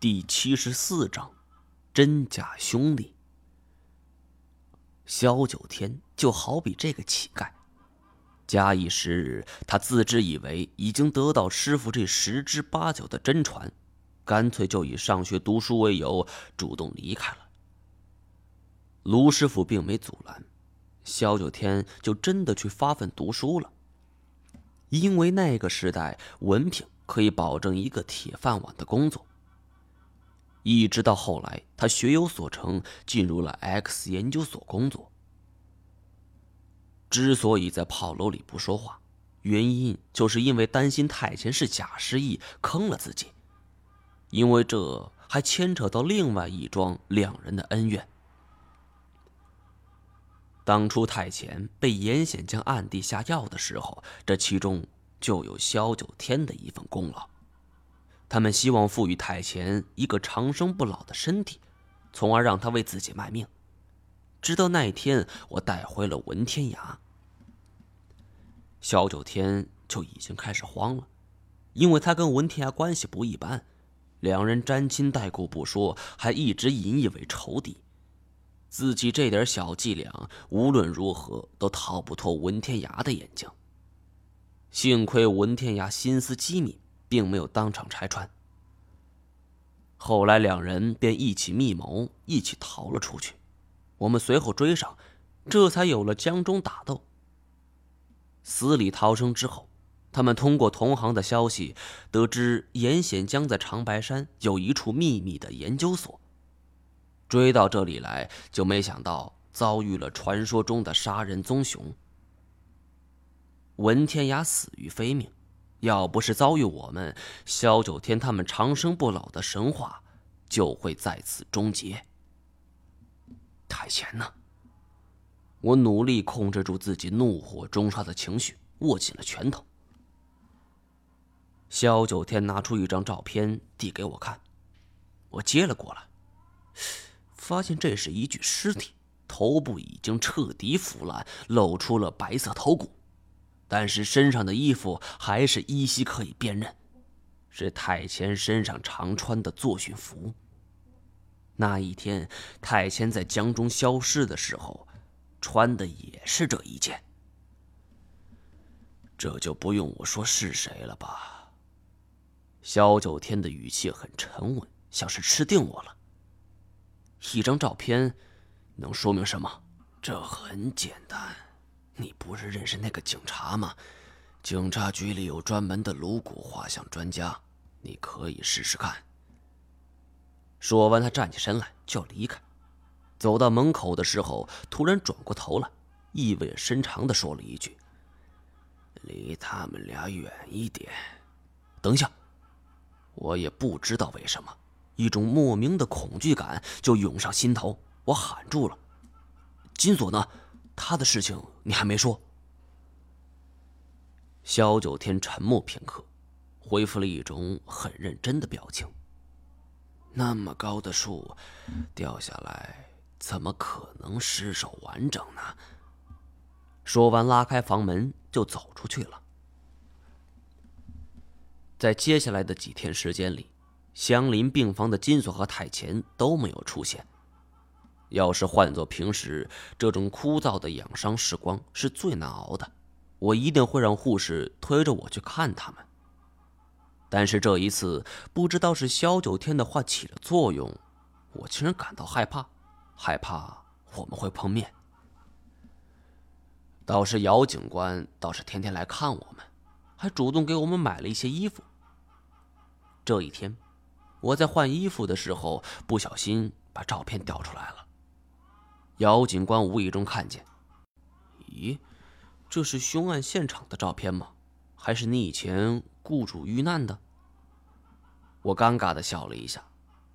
第七十四章，真假兄弟。萧九天就好比这个乞丐，假以时日，他自知以为已经得到师傅这十之八九的真传，干脆就以上学读书为由，主动离开了。卢师傅并没阻拦，萧九天就真的去发奋读书了。因为那个时代，文凭可以保证一个铁饭碗的工作。一直到后来，他学有所成，进入了 X 研究所工作。之所以在炮楼里不说话，原因就是因为担心太前是假失忆坑了自己，因为这还牵扯到另外一桩两人的恩怨。当初太前被严显江暗地下药的时候，这其中就有萧九天的一份功劳。他们希望赋予太前一个长生不老的身体，从而让他为自己卖命。直到那一天，我带回了文天涯，萧九天就已经开始慌了，因为他跟文天涯关系不一般，两人沾亲带故不说，还一直引以为仇敌。自己这点小伎俩，无论如何都逃不脱文天涯的眼睛。幸亏文天涯心思机敏，并没有当场拆穿。后来两人便一起密谋，一起逃了出去。我们随后追上，这才有了江中打斗。死里逃生之后，他们通过同行的消息，得知严显江在长白山有一处秘密的研究所。追到这里来，就没想到遭遇了传说中的杀人棕熊。文天涯死于非命，要不是遭遇我们，萧九天他们长生不老的神话就会在此终结。太前呢？我努力控制住自己怒火中烧的情绪，握紧了拳头。萧九天拿出一张照片递给我看，我接了过来。发现这是一具尸体，头部已经彻底腐烂，露出了白色头骨，但是身上的衣服还是依稀可以辨认，是太前身上常穿的作训服。那一天，太前在江中消失的时候，穿的也是这一件。这就不用我说是谁了吧？萧九天的语气很沉稳，像是吃定我了。一张照片，能说明什么？这很简单，你不是认识那个警察吗？警察局里有专门的颅骨画像专家，你可以试试看。说完，他站起身来就要离开，走到门口的时候，突然转过头来，意味深长的说了一句：“离他们俩远一点。”等一下，我也不知道为什么。一种莫名的恐惧感就涌上心头，我喊住了：“金锁呢？他的事情你还没说。”萧九天沉默片刻，恢复了一种很认真的表情。那么高的树，掉下来怎么可能尸首完整呢？说完，拉开房门就走出去了。在接下来的几天时间里。相邻病房的金锁和太前都没有出现。要是换做平时，这种枯燥的养伤时光是最难熬的，我一定会让护士推着我去看他们。但是这一次，不知道是萧九天的话起了作用，我竟然感到害怕，害怕我们会碰面。倒是姚警官倒是天天来看我们，还主动给我们买了一些衣服。这一天。我在换衣服的时候，不小心把照片掉出来了。姚警官无意中看见，咦，这是凶案现场的照片吗？还是你以前雇主遇难的？我尴尬的笑了一下，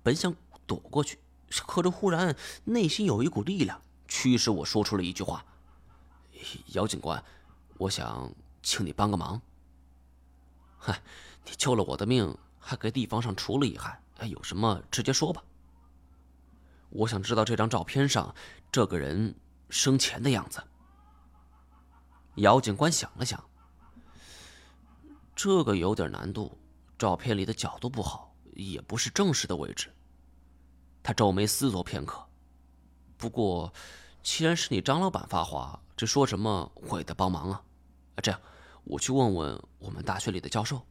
本想躲过去，可这忽然内心有一股力量驱使我说出了一句话：“姚警官，我想请你帮个忙。”嗨，你救了我的命。还给地方上除了遗憾，哎，有什么直接说吧。我想知道这张照片上这个人生前的样子。姚警官想了想，这个有点难度，照片里的角度不好，也不是正式的位置。他皱眉思索片刻，不过，既然是你张老板发话，这说什么我也得帮忙啊。这样，我去问问我们大学里的教授，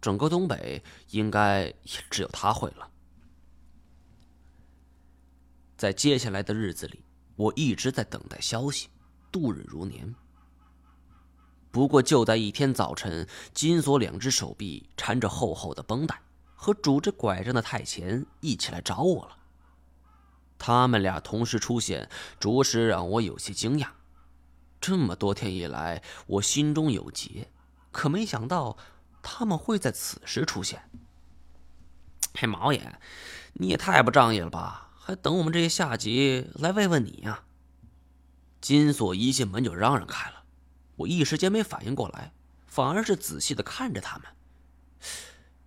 整个东北应该也只有他会了。在接下来的日子里，我一直在等待消息，度日如年。不过，就在一天早晨，金锁两只手臂缠着厚厚的绷带，和拄着拐杖的太前一起来找我了。他们俩同时出现，着实让我有些惊讶。这么多天以来，我心中有结，可没想到他们会在此时出现。嘿，毛爷，你也太不仗义了吧！等我们这些下级来慰问你呀？金锁一进门就嚷嚷开了。我一时间没反应过来，反而是仔细的看着他们，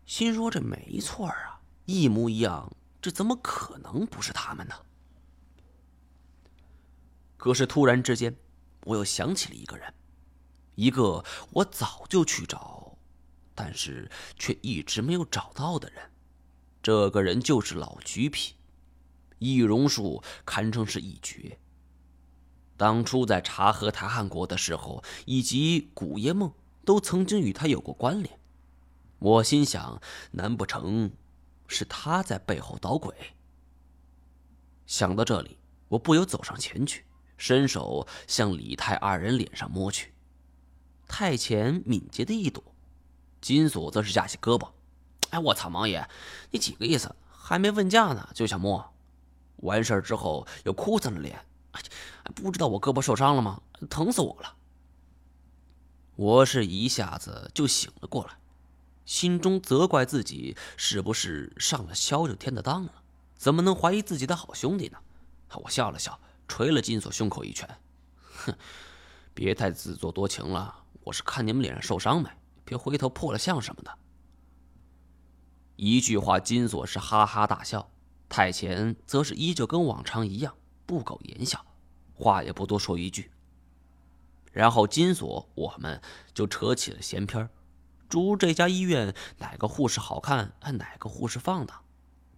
心说这没错啊，一模一样，这怎么可能不是他们呢？可是突然之间，我又想起了一个人，一个我早就去找，但是却一直没有找到的人。这个人就是老橘皮，易容术堪称是一绝。当初在查核台汉国的时候，以及古夜梦都曾经与他有过关联。我心想，难不成是他在背后捣鬼？想到这里，我不由走上前去，伸手向李泰二人脸上摸去。太前敏捷的一躲，金锁则是架起胳膊：“哎，我操，王爷，你几个意思？还没问价呢，就想摸？完事儿之后又哭丧着脸。”不知道我胳膊受伤了吗？疼死我了！我是一下子就醒了过来，心中责怪自己是不是上了萧九天的当了？怎么能怀疑自己的好兄弟呢？我笑了笑，捶了金锁胸口一拳：“哼，别太自作多情了，我是看你们脸上受伤没，别回头破了相什么的。”一句话，金锁是哈哈大笑，太前则是依旧跟往常一样。不苟言笑，话也不多说一句。然后金锁我们就扯起了闲篇诸这家医院哪个护士好看，哪个护士放荡，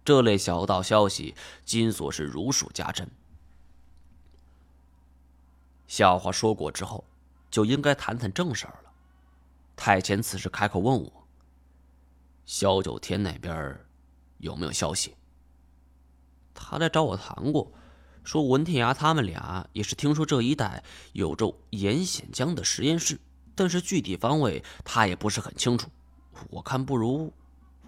这类小道消息，金锁是如数家珍。笑话说过之后，就应该谈谈正事儿了。太前此时开口问我：“萧九天那边有没有消息？”他来找我谈过。说文天涯他们俩也是听说这一带有着严显江的实验室，但是具体方位他也不是很清楚。我看不如……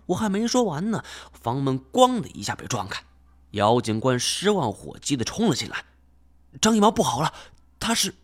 我还没说完呢，房门“咣”的一下被撞开，姚警官失望火急的冲了进来。张一毛不好了，他是